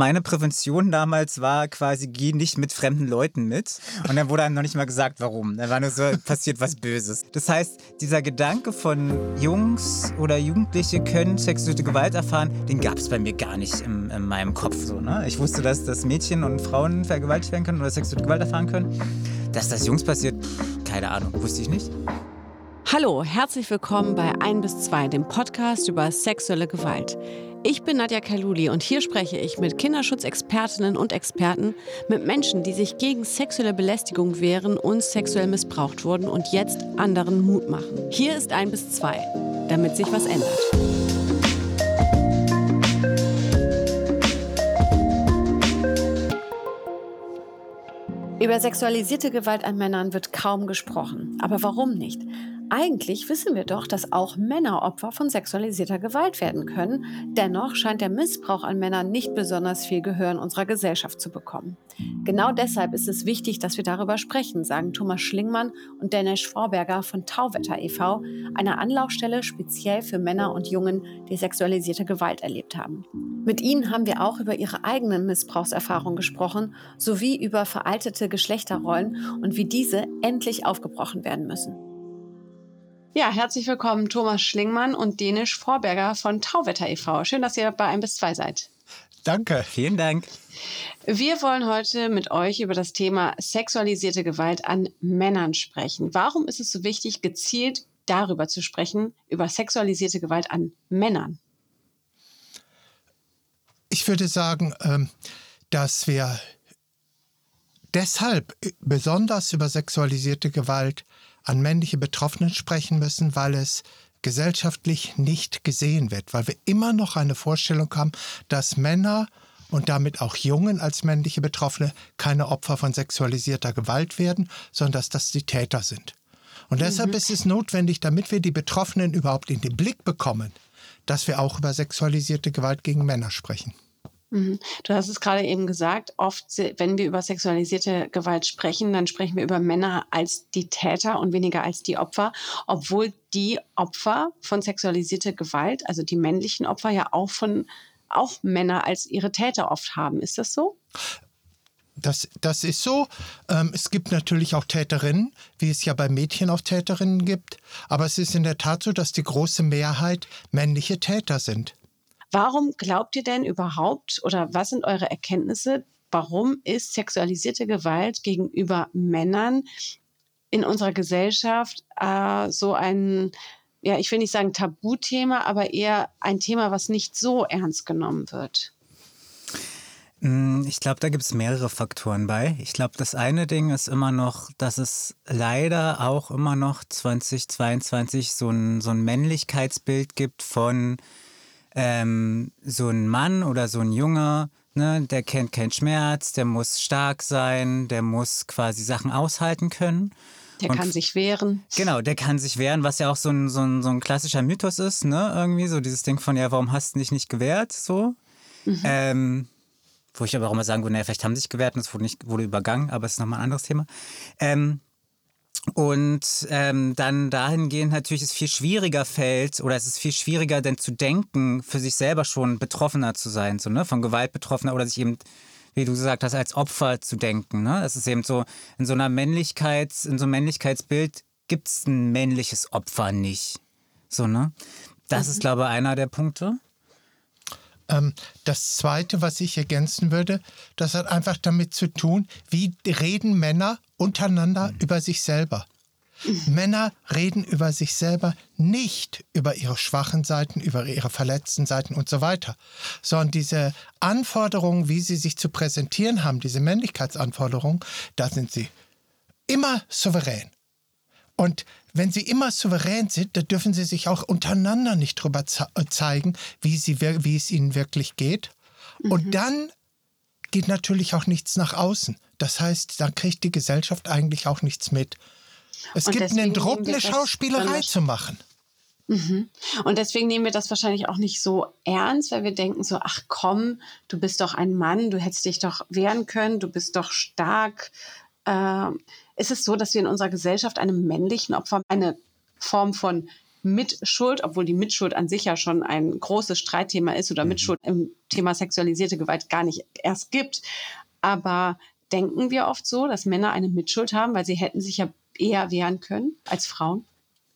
Meine Prävention damals war quasi, geh nicht mit fremden Leuten mit. Und dann wurde einem noch nicht mal gesagt, warum. Dann war nur so, passiert was Böses. Das heißt, dieser Gedanke von Jungs oder Jugendliche können sexuelle Gewalt erfahren, den gab es bei mir gar nicht in, in meinem Kopf. So, ne? Ich wusste, dass, dass Mädchen und Frauen vergewaltigt werden können oder sexuelle Gewalt erfahren können. Dass das Jungs passiert, keine Ahnung, wusste ich nicht. Hallo, herzlich willkommen bei 1 bis 2, dem Podcast über sexuelle Gewalt. Ich bin Nadja Kaluli und hier spreche ich mit Kinderschutzexpertinnen und Experten, mit Menschen, die sich gegen sexuelle Belästigung wehren und sexuell missbraucht wurden und jetzt anderen Mut machen. Hier ist ein bis zwei, damit sich was ändert. Über sexualisierte Gewalt an Männern wird kaum gesprochen. Aber warum nicht? Eigentlich wissen wir doch, dass auch Männer Opfer von sexualisierter Gewalt werden können. Dennoch scheint der Missbrauch an Männern nicht besonders viel Gehör in unserer Gesellschaft zu bekommen. Genau deshalb ist es wichtig, dass wir darüber sprechen, sagen Thomas Schlingmann und Dennis Vorberger von Tauwetter e.V., einer Anlaufstelle speziell für Männer und Jungen, die sexualisierte Gewalt erlebt haben. Mit ihnen haben wir auch über ihre eigenen Missbrauchserfahrungen gesprochen, sowie über veraltete Geschlechterrollen und wie diese endlich aufgebrochen werden müssen. Ja, herzlich willkommen Thomas Schlingmann und Dänisch Vorberger von Tauwetter e.V. Schön, dass ihr bei 1 bis 2 seid. Danke. Vielen Dank. Wir wollen heute mit euch über das Thema sexualisierte Gewalt an Männern sprechen. Warum ist es so wichtig, gezielt darüber zu sprechen, über sexualisierte Gewalt an Männern? Ich würde sagen, ähm, dass wir deshalb besonders über sexualisierte Gewalt an männliche Betroffenen sprechen müssen, weil es gesellschaftlich nicht gesehen wird, weil wir immer noch eine Vorstellung haben, dass Männer und damit auch Jungen als männliche Betroffene keine Opfer von sexualisierter Gewalt werden, sondern dass das die Täter sind. Und deshalb mhm. ist es notwendig, damit wir die Betroffenen überhaupt in den Blick bekommen, dass wir auch über sexualisierte Gewalt gegen Männer sprechen. Mhm. Du hast es gerade eben gesagt, oft, wenn wir über sexualisierte Gewalt sprechen, dann sprechen wir über Männer als die Täter und weniger als die Opfer, obwohl die Opfer von sexualisierter Gewalt, also die männlichen Opfer, ja auch von auch Männer als ihre Täter oft haben. Ist das so? Das, das ist so. Ähm, es gibt natürlich auch Täterinnen, wie es ja bei Mädchen auch Täterinnen gibt. Aber es ist in der Tat so, dass die große Mehrheit männliche Täter sind. Warum glaubt ihr denn überhaupt oder was sind eure Erkenntnisse? Warum ist sexualisierte Gewalt gegenüber Männern in unserer Gesellschaft äh, so ein, ja, ich will nicht sagen Tabuthema, aber eher ein Thema, was nicht so ernst genommen wird? Hm, ich glaube, da gibt es mehrere Faktoren bei. Ich glaube, das eine Ding ist immer noch, dass es leider auch immer noch 2022 so ein, so ein Männlichkeitsbild gibt von ähm, so ein Mann oder so ein Junge, ne, der kennt keinen Schmerz, der muss stark sein, der muss quasi Sachen aushalten können. Der und, kann sich wehren. Genau, der kann sich wehren, was ja auch so ein, so ein, so ein klassischer Mythos ist, ne? Irgendwie so dieses Ding von, ja, warum hast du dich nicht gewehrt? So. Mhm. Ähm, wo ich aber auch immer sagen würde, naja, vielleicht haben sie sich gewehrt und es wurde, nicht, wurde übergangen, aber es ist nochmal ein anderes Thema. Ähm, und ähm, dann dahingehend natürlich es viel schwieriger fällt oder es ist viel schwieriger denn zu denken, für sich selber schon Betroffener zu sein, so, ne? von Gewalt Betroffener oder sich eben, wie du gesagt hast, als Opfer zu denken. Ne? Es ist eben so, in so einer Männlichkeits, in so einem Männlichkeitsbild gibt es ein männliches Opfer nicht. So, ne? Das mhm. ist, glaube ich, einer der Punkte. Ähm, das Zweite, was ich ergänzen würde, das hat einfach damit zu tun, wie reden Männer untereinander mhm. über sich selber. Mhm. Männer reden über sich selber nicht über ihre schwachen Seiten, über ihre verletzten Seiten und so weiter, sondern diese Anforderungen, wie sie sich zu präsentieren haben, diese Männlichkeitsanforderungen, da sind sie immer souverän. Und wenn sie immer souverän sind, dann dürfen sie sich auch untereinander nicht darüber äh, zeigen, wie, sie, wie es ihnen wirklich geht. Mhm. Und dann geht natürlich auch nichts nach außen. Das heißt, dann kriegt die Gesellschaft eigentlich auch nichts mit. Es Und gibt einen Druck, eine Schauspielerei zu machen. Mhm. Und deswegen nehmen wir das wahrscheinlich auch nicht so ernst, weil wir denken so, ach komm, du bist doch ein Mann, du hättest dich doch wehren können, du bist doch stark. Äh, ist es so, dass wir in unserer Gesellschaft einem männlichen Opfer eine Form von Mitschuld, obwohl die Mitschuld an sich ja schon ein großes Streitthema ist oder mhm. Mitschuld im Thema sexualisierte Gewalt gar nicht erst gibt. Aber denken wir oft so, dass Männer eine Mitschuld haben, weil sie hätten sich ja eher wehren können als Frauen?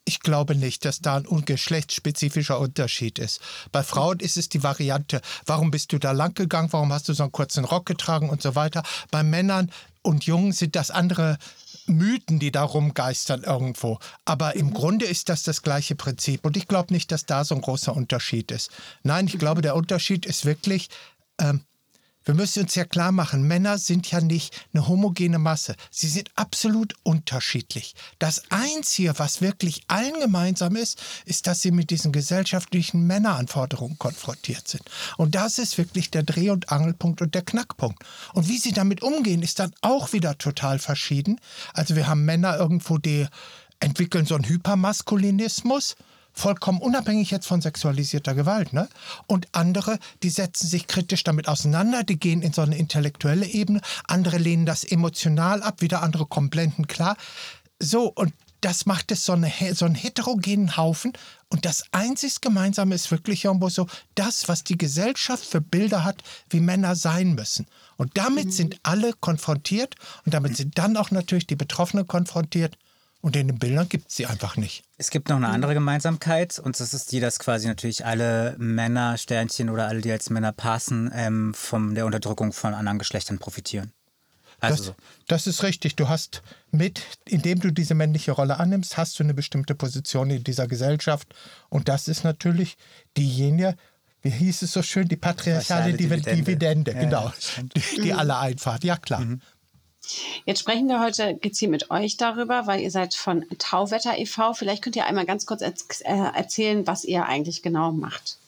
Ich glaube nicht, dass da ein geschlechtsspezifischer Unterschied ist. Bei Frauen ist es die Variante, warum bist du da lang gegangen, warum hast du so einen kurzen Rock getragen und so weiter. Bei Männern und Jungen sind das andere Mythen, die da rumgeistern irgendwo. Aber im mhm. Grunde ist das das gleiche Prinzip. Und ich glaube nicht, dass da so ein großer Unterschied ist. Nein, ich glaube, der Unterschied ist wirklich, ähm, wir müssen uns ja klar machen, Männer sind ja nicht eine homogene Masse. Sie sind absolut unterschiedlich. Das Einzige, was wirklich allen gemeinsam ist, ist, dass sie mit diesen gesellschaftlichen Männeranforderungen konfrontiert sind. Und das ist wirklich der Dreh- und Angelpunkt und der Knackpunkt. Und wie sie damit umgehen, ist dann auch wieder total verschieden. Also wir haben Männer irgendwo, die entwickeln so einen Hypermaskulinismus vollkommen unabhängig jetzt von sexualisierter Gewalt. Ne? Und andere, die setzen sich kritisch damit auseinander, die gehen in so eine intellektuelle Ebene, andere lehnen das emotional ab, wieder andere kommen blendend klar. So, und das macht es so, eine, so einen heterogenen Haufen. Und das einzig Gemeinsame ist wirklich irgendwo so das, was die Gesellschaft für Bilder hat, wie Männer sein müssen. Und damit mhm. sind alle konfrontiert und damit sind dann auch natürlich die Betroffenen konfrontiert. Und in den Bildern gibt es sie einfach nicht. Es gibt noch eine andere Gemeinsamkeit und das ist die, dass quasi natürlich alle Männer, Sternchen oder alle, die als Männer passen, ähm, von der Unterdrückung von anderen Geschlechtern profitieren. Also das, das, ist richtig. Du hast mit, indem du diese männliche Rolle annimmst, hast du eine bestimmte Position in dieser Gesellschaft. Und das ist natürlich diejenige, wie hieß es so schön, die patriarchale Dividende. Dividende, genau, ja, die, die alle einfahrt. Ja, klar. Mhm. Jetzt sprechen wir heute gezielt mit euch darüber, weil ihr seid von Tauwetter e.V. Vielleicht könnt ihr einmal ganz kurz äh, erzählen, was ihr eigentlich genau macht.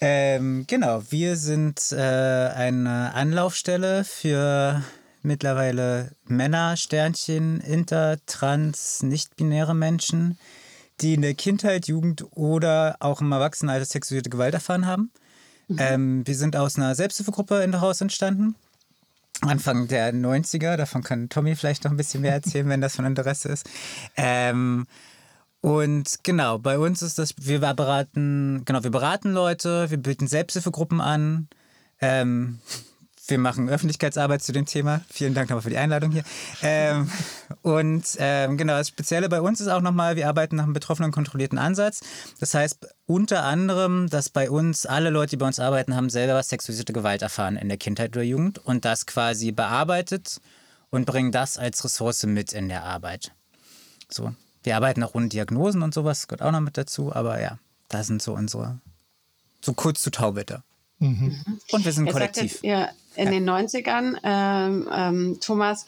Ähm, genau, wir sind äh, eine Anlaufstelle für mittlerweile Männer, Sternchen, Inter, Trans, nicht-binäre Menschen, die in der Kindheit, Jugend oder auch im Erwachsenenalter sexuelle Gewalt erfahren haben. Mhm. Ähm, wir sind aus einer Selbsthilfegruppe in der Haus entstanden Anfang der 90er. Davon kann Tommy vielleicht noch ein bisschen mehr erzählen, wenn das von Interesse ist. Ähm, und genau, bei uns ist das, wir beraten, genau, wir beraten Leute, wir bieten Selbsthilfegruppen an. Ähm, wir machen Öffentlichkeitsarbeit zu dem Thema. Vielen Dank nochmal für die Einladung hier. Ähm, und ähm, genau, das Spezielle bei uns ist auch nochmal, wir arbeiten nach einem betroffenen kontrollierten Ansatz. Das heißt unter anderem, dass bei uns alle Leute, die bei uns arbeiten, haben selber sexualisierte Gewalt erfahren in der Kindheit oder Jugend und das quasi bearbeitet und bringen das als Ressource mit in der Arbeit. So, wir arbeiten auch ohne Diagnosen und sowas, gehört auch noch mit dazu, aber ja, das sind so unsere, so kurz zu Tauwetter. Mhm. Und wir sind Jetzt kollektiv. Jetzt, ja, in ja. den 90ern, ähm, ähm, Thomas,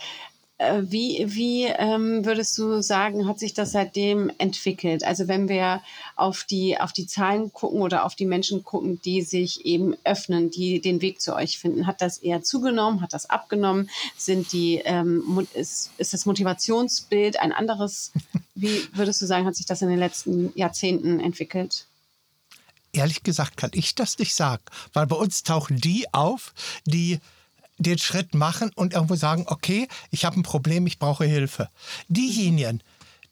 äh, wie, wie ähm, würdest du sagen, hat sich das seitdem entwickelt? Also wenn wir auf die, auf die Zahlen gucken oder auf die Menschen gucken, die sich eben öffnen, die den Weg zu euch finden, hat das eher zugenommen, hat das abgenommen? Sind die, ähm, ist, ist das Motivationsbild ein anderes? Wie würdest du sagen, hat sich das in den letzten Jahrzehnten entwickelt? Ehrlich gesagt kann ich das nicht sagen, weil bei uns tauchen die auf, die den Schritt machen und irgendwo sagen, okay, ich habe ein Problem, ich brauche Hilfe. Diejenigen,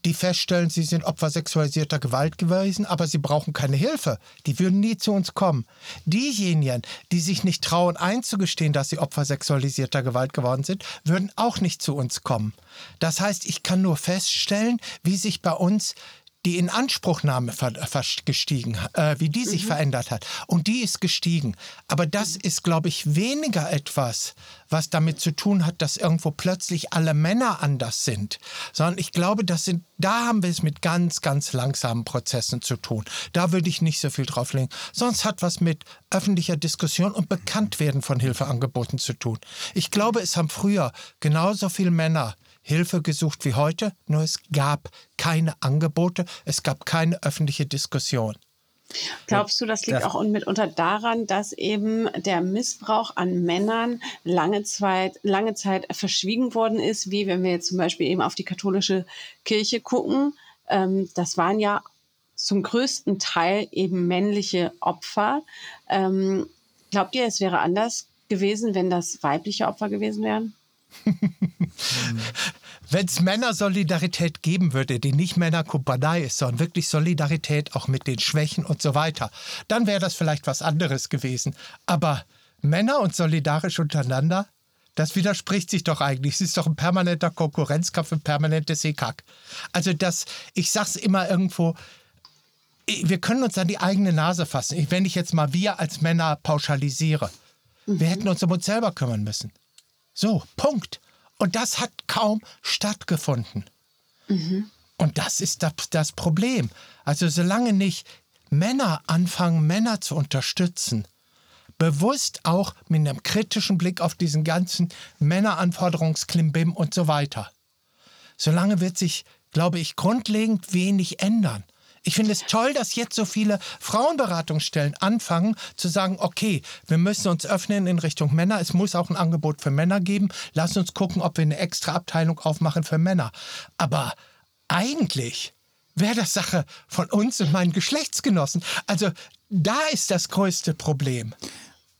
die feststellen, sie sind Opfer sexualisierter Gewalt gewesen, aber sie brauchen keine Hilfe. Die würden nie zu uns kommen. Diejenigen, die sich nicht trauen einzugestehen, dass sie Opfer sexualisierter Gewalt geworden sind, würden auch nicht zu uns kommen. Das heißt, ich kann nur feststellen, wie sich bei uns die Inanspruchnahme gestiegen, äh, wie die sich mhm. verändert hat. Und die ist gestiegen. Aber das ist, glaube ich, weniger etwas, was damit zu tun hat, dass irgendwo plötzlich alle Männer anders sind, sondern ich glaube, das sind, da haben wir es mit ganz, ganz langsamen Prozessen zu tun. Da würde ich nicht so viel drauf legen. Sonst hat was mit öffentlicher Diskussion und Bekanntwerden von Hilfeangeboten zu tun. Ich glaube, es haben früher genauso viele Männer Hilfe gesucht wie heute, nur es gab keine Angebote, es gab keine öffentliche Diskussion. Glaubst du, das liegt auch mitunter daran, dass eben der Missbrauch an Männern lange Zeit, lange Zeit verschwiegen worden ist, wie wenn wir jetzt zum Beispiel eben auf die katholische Kirche gucken? Ähm, das waren ja zum größten Teil eben männliche Opfer. Ähm, glaubt ihr, es wäre anders gewesen, wenn das weibliche Opfer gewesen wären? Wenn es Männersolidarität geben würde, die nicht Männerkumpanei ist, sondern wirklich Solidarität auch mit den Schwächen und so weiter, dann wäre das vielleicht was anderes gewesen. Aber Männer und solidarisch untereinander, das widerspricht sich doch eigentlich. Es ist doch ein permanenter Konkurrenzkampf, ein permanentes Hickhack. Also das, ich sag's immer irgendwo, wir können uns an die eigene Nase fassen. Wenn ich jetzt mal wir als Männer pauschalisiere, wir hätten uns um uns selber kümmern müssen. So, Punkt. Und das hat kaum stattgefunden. Mhm. Und das ist das, das Problem. Also solange nicht Männer anfangen, Männer zu unterstützen, bewusst auch mit einem kritischen Blick auf diesen ganzen Männeranforderungsklimbim und so weiter, solange wird sich, glaube ich, grundlegend wenig ändern. Ich finde es toll, dass jetzt so viele Frauenberatungsstellen anfangen zu sagen, okay, wir müssen uns öffnen in Richtung Männer. Es muss auch ein Angebot für Männer geben. Lass uns gucken, ob wir eine extra Abteilung aufmachen für Männer. Aber eigentlich wäre das Sache von uns und meinen Geschlechtsgenossen. Also da ist das größte Problem.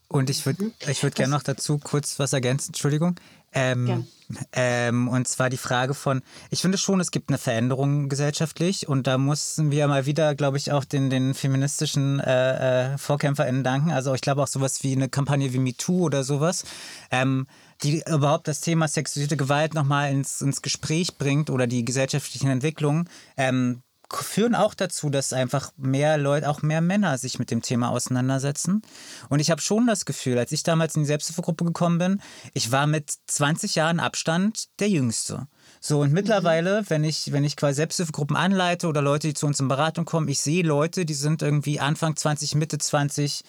Und ich würde ich würd gerne noch dazu kurz was ergänzen, Entschuldigung. Ähm, ähm, und zwar die Frage von, ich finde schon, es gibt eine Veränderung gesellschaftlich und da mussten wir mal wieder, glaube ich, auch den, den feministischen äh, äh, VorkämpferInnen danken. Also ich glaube auch sowas wie eine Kampagne wie MeToo oder sowas, ähm, die überhaupt das Thema sexualisierte Gewalt nochmal ins, ins Gespräch bringt oder die gesellschaftlichen Entwicklungen. Ähm, führen auch dazu, dass einfach mehr Leute, auch mehr Männer sich mit dem Thema auseinandersetzen. Und ich habe schon das Gefühl, als ich damals in die Selbsthilfegruppe gekommen bin, ich war mit 20 Jahren Abstand der Jüngste. So, und mittlerweile, wenn ich, wenn ich quasi Selbsthilfegruppen anleite oder Leute, die zu uns in Beratung kommen, ich sehe Leute, die sind irgendwie Anfang 20, Mitte 20,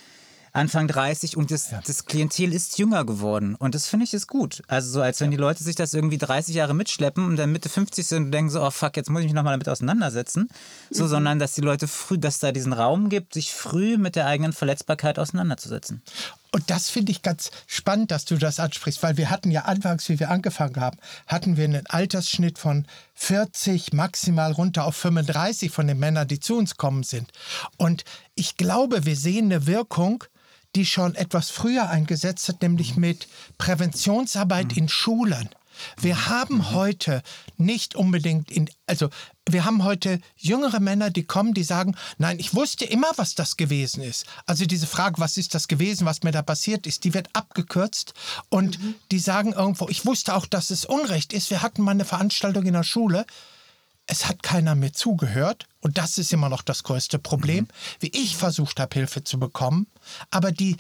Anfang 30 und das, ja. das Klientel ist jünger geworden. Und das finde ich ist gut. Also so, als wenn die Leute sich das irgendwie 30 Jahre mitschleppen und dann Mitte 50 sind und denken so, oh fuck, jetzt muss ich mich nochmal damit auseinandersetzen. So, mhm. sondern dass die Leute früh, dass da diesen Raum gibt, sich früh mit der eigenen Verletzbarkeit auseinanderzusetzen. Und das finde ich ganz spannend, dass du das ansprichst, weil wir hatten ja anfangs, wie wir angefangen haben, hatten wir einen Altersschnitt von 40, maximal runter auf 35 von den Männern, die zu uns kommen sind. Und ich glaube, wir sehen eine Wirkung, die schon etwas früher eingesetzt hat, nämlich mit Präventionsarbeit in Schulen. Wir haben heute nicht unbedingt in, also wir haben heute jüngere Männer, die kommen, die sagen, nein, ich wusste immer, was das gewesen ist. Also diese Frage, was ist das gewesen, was mir da passiert ist, die wird abgekürzt und mhm. die sagen irgendwo, ich wusste auch, dass es Unrecht ist. Wir hatten mal eine Veranstaltung in der Schule, es hat keiner mehr zugehört. Und das ist immer noch das größte Problem, mhm. wie ich versucht habe, Hilfe zu bekommen. Aber die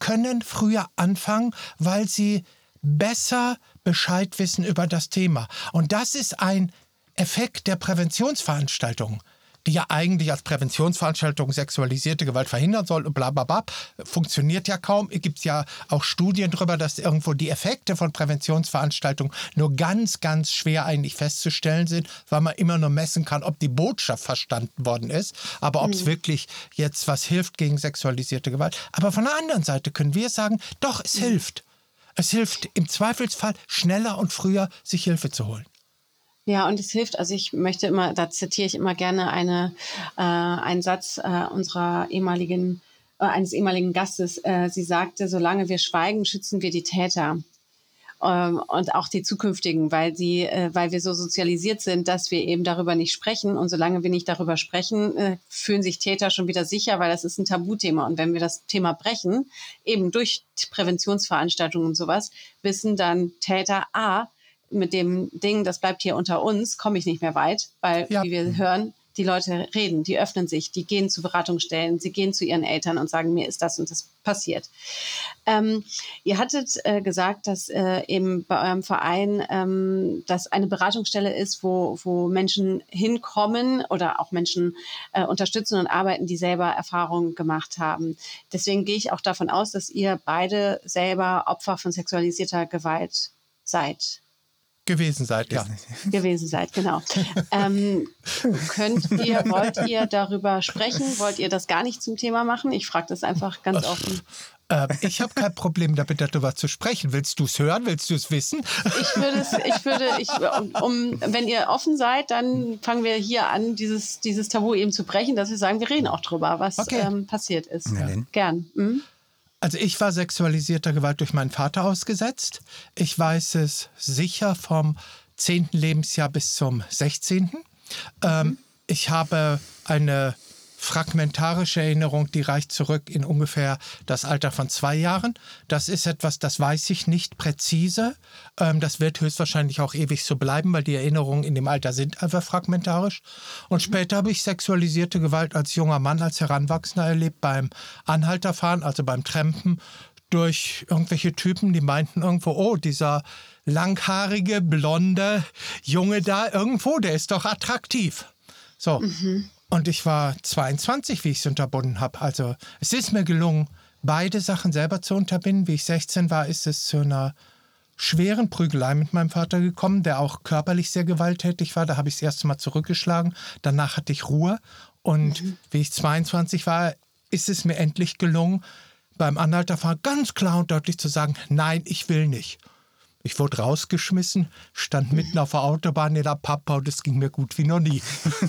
können früher anfangen, weil sie besser Bescheid wissen über das Thema. Und das ist ein Effekt der Präventionsveranstaltungen die ja eigentlich als Präventionsveranstaltung sexualisierte Gewalt verhindern soll und bla bla bla, funktioniert ja kaum. Es gibt ja auch Studien darüber, dass irgendwo die Effekte von Präventionsveranstaltungen nur ganz, ganz schwer eigentlich festzustellen sind, weil man immer nur messen kann, ob die Botschaft verstanden worden ist, aber ob es mhm. wirklich jetzt was hilft gegen sexualisierte Gewalt. Aber von der anderen Seite können wir sagen, doch, es mhm. hilft. Es hilft im Zweifelsfall schneller und früher, sich Hilfe zu holen. Ja, und es hilft, also ich möchte immer, da zitiere ich immer gerne eine, äh, einen Satz äh, unserer ehemaligen, äh, eines ehemaligen Gastes. Äh, sie sagte, solange wir schweigen, schützen wir die Täter ähm, und auch die zukünftigen, weil sie, äh, weil wir so sozialisiert sind, dass wir eben darüber nicht sprechen. Und solange wir nicht darüber sprechen, äh, fühlen sich Täter schon wieder sicher, weil das ist ein Tabuthema. Und wenn wir das Thema brechen, eben durch Präventionsveranstaltungen und sowas, wissen dann Täter A, mit dem Ding, das bleibt hier unter uns, komme ich nicht mehr weit, weil, ja. wie wir hören, die Leute reden, die öffnen sich, die gehen zu Beratungsstellen, sie gehen zu ihren Eltern und sagen, mir ist das und das passiert. Ähm, ihr hattet äh, gesagt, dass äh, eben bei eurem Verein ähm, das eine Beratungsstelle ist, wo, wo Menschen hinkommen oder auch Menschen äh, unterstützen und arbeiten, die selber Erfahrungen gemacht haben. Deswegen gehe ich auch davon aus, dass ihr beide selber Opfer von sexualisierter Gewalt seid gewesen seid, ja. Gewesen seid, genau. ähm, könnt ihr, wollt ihr darüber sprechen? Wollt ihr das gar nicht zum Thema machen? Ich frage das einfach ganz offen. Äh, ich habe kein Problem damit, darüber zu sprechen. Willst du es hören? Willst du es wissen? Ich würde es, ich würde, ich, um, wenn ihr offen seid, dann fangen wir hier an, dieses, dieses Tabu eben zu brechen, dass wir sagen, wir reden auch drüber, was okay. ähm, passiert ist. Ja. Gern. Mhm. Also ich war sexualisierter Gewalt durch meinen Vater ausgesetzt. Ich weiß es sicher vom 10. Lebensjahr bis zum 16. Ähm, ich habe eine fragmentarische Erinnerung, die reicht zurück in ungefähr das Alter von zwei Jahren. Das ist etwas, das weiß ich nicht präzise. Ähm, das wird höchstwahrscheinlich auch ewig so bleiben, weil die Erinnerungen in dem Alter sind einfach fragmentarisch. Und mhm. später habe ich sexualisierte Gewalt als junger Mann, als Heranwachsender erlebt beim Anhalterfahren, also beim Trampen durch irgendwelche Typen, die meinten irgendwo, oh, dieser langhaarige, blonde Junge da irgendwo, der ist doch attraktiv. So. Mhm. Und ich war 22, wie ich es unterbunden habe. Also es ist mir gelungen, beide Sachen selber zu unterbinden. Wie ich 16 war, ist es zu einer schweren Prügelei mit meinem Vater gekommen, der auch körperlich sehr gewalttätig war. Da habe ich das erste Mal zurückgeschlagen. Danach hatte ich Ruhe. Und mhm. wie ich 22 war, ist es mir endlich gelungen, beim Anhalterfahren ganz klar und deutlich zu sagen, nein, ich will nicht. Ich wurde rausgeschmissen, stand mitten auf der Autobahn in der Papa und es ging mir gut wie noch nie.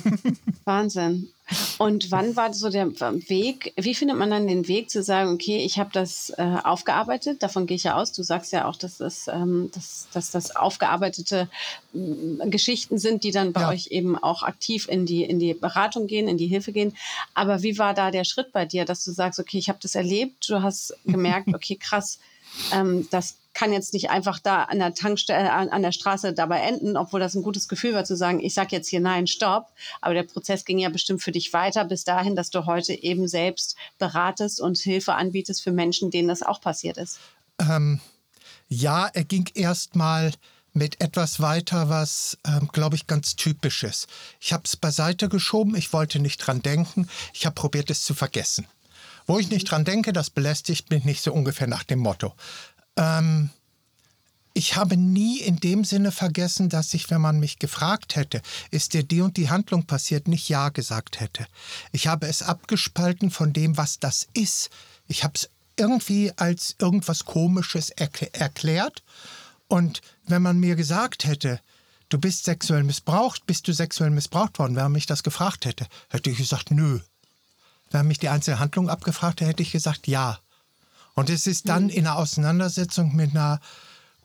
Wahnsinn. Und wann war so der Weg? Wie findet man dann den Weg zu sagen, okay, ich habe das äh, aufgearbeitet? Davon gehe ich ja aus. Du sagst ja auch, dass das, ähm, dass, dass das aufgearbeitete äh, Geschichten sind, die dann bei ja. euch eben auch aktiv in die, in die Beratung gehen, in die Hilfe gehen. Aber wie war da der Schritt bei dir, dass du sagst, okay, ich habe das erlebt, du hast gemerkt, okay, krass, ähm, das kann jetzt nicht einfach da an der Tankstelle, an, an, der Straße dabei enden, obwohl das ein gutes Gefühl war zu sagen, ich sage jetzt hier nein, stopp. Aber der Prozess ging ja bestimmt für dich weiter bis dahin, dass du heute eben selbst beratest und Hilfe anbietest für Menschen, denen das auch passiert ist. Ähm, ja, er ging erstmal mit etwas weiter, was, ähm, glaube ich, ganz typisch ist. Ich habe es beiseite geschoben, ich wollte nicht dran denken, ich habe probiert, es zu vergessen. Wo ich nicht dran denke, das belästigt mich nicht so ungefähr nach dem Motto. Ähm, ich habe nie in dem Sinne vergessen, dass ich, wenn man mich gefragt hätte, ist dir die und die Handlung passiert, nicht Ja gesagt hätte. Ich habe es abgespalten von dem, was das ist. Ich habe es irgendwie als irgendwas Komisches erklärt. Und wenn man mir gesagt hätte, du bist sexuell missbraucht, bist du sexuell missbraucht worden, wenn man mich das gefragt hätte, hätte ich gesagt, nö. Wenn man mich die einzelne Handlung abgefragt hätte, hätte ich gesagt, ja. Und es ist dann mhm. in einer Auseinandersetzung mit einer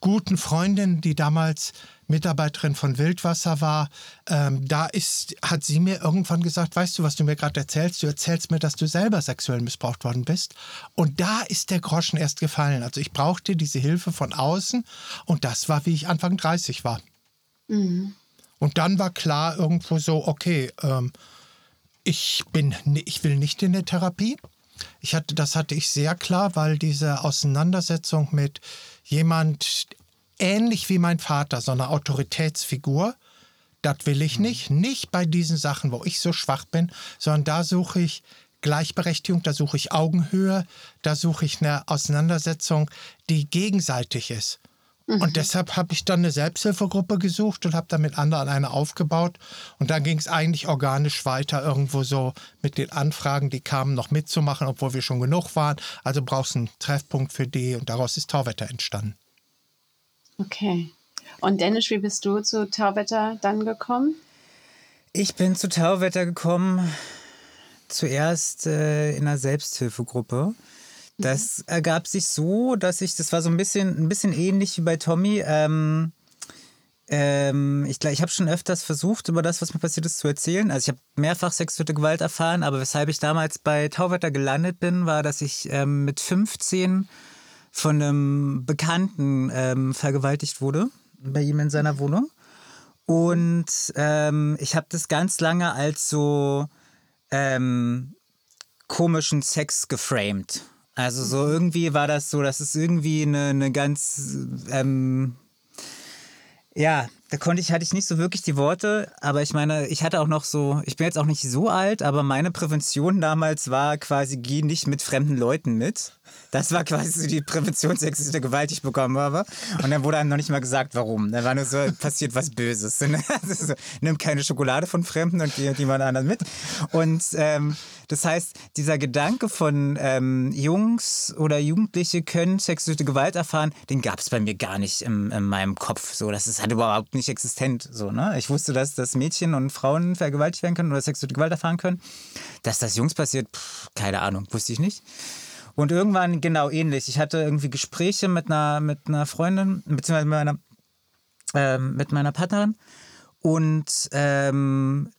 guten Freundin, die damals Mitarbeiterin von Wildwasser war, ähm, da ist, hat sie mir irgendwann gesagt, weißt du, was du mir gerade erzählst? Du erzählst mir, dass du selber sexuell missbraucht worden bist. Und da ist der Groschen erst gefallen. Also ich brauchte diese Hilfe von außen und das war, wie ich Anfang 30 war. Mhm. Und dann war klar irgendwo so, okay, ähm, ich bin, ich will nicht in der Therapie. Ich hatte, das hatte ich sehr klar, weil diese Auseinandersetzung mit jemand ähnlich wie mein Vater, so eine Autoritätsfigur, das will ich mhm. nicht. Nicht bei diesen Sachen, wo ich so schwach bin, sondern da suche ich Gleichberechtigung, da suche ich Augenhöhe, da suche ich eine Auseinandersetzung, die gegenseitig ist. Mhm. Und deshalb habe ich dann eine Selbsthilfegruppe gesucht und habe dann mit anderen eine aufgebaut. Und dann ging es eigentlich organisch weiter, irgendwo so mit den Anfragen, die kamen, noch mitzumachen, obwohl wir schon genug waren. Also brauchst du einen Treffpunkt für die und daraus ist Tauwetter entstanden. Okay. Und Dennis, wie bist du zu Tauwetter dann gekommen? Ich bin zu Tauwetter gekommen zuerst äh, in einer Selbsthilfegruppe. Das ergab sich so, dass ich, das war so ein bisschen, ein bisschen ähnlich wie bei Tommy. Ähm, ähm, ich ich habe schon öfters versucht, über das, was mir passiert ist, zu erzählen. Also ich habe mehrfach sexuelle Gewalt erfahren, aber weshalb ich damals bei Tauwetter gelandet bin, war, dass ich ähm, mit 15 von einem Bekannten ähm, vergewaltigt wurde, bei ihm in seiner Wohnung. Und ähm, ich habe das ganz lange als so ähm, komischen Sex geframed. Also so irgendwie war das so, dass es irgendwie eine, eine ganz, ähm, ja, da konnte ich, hatte ich nicht so wirklich die Worte, aber ich meine, ich hatte auch noch so, ich bin jetzt auch nicht so alt, aber meine Prävention damals war quasi, geh nicht mit fremden Leuten mit. Das war quasi so die Präventionsexiste Gewalt, die ich bekommen habe. Und dann wurde einem noch nicht mal gesagt, warum. Dann war nur so, passiert was Böses. so, nimm keine Schokolade von Fremden und geh jemand anderen mit. Und ähm, das heißt, dieser Gedanke von ähm, Jungs oder Jugendliche können sexuelle Gewalt erfahren, den gab es bei mir gar nicht im, in meinem Kopf. So, das ist halt überhaupt nicht existent. So, ne? Ich wusste, dass, dass Mädchen und Frauen vergewaltigt werden können oder sexuelle Gewalt erfahren können. Dass das Jungs passiert, pff, keine Ahnung, wusste ich nicht. Und irgendwann genau ähnlich. Ich hatte irgendwie Gespräche mit einer, mit einer Freundin, beziehungsweise mit einer ähm, mit meiner Partnerin. Und ähm,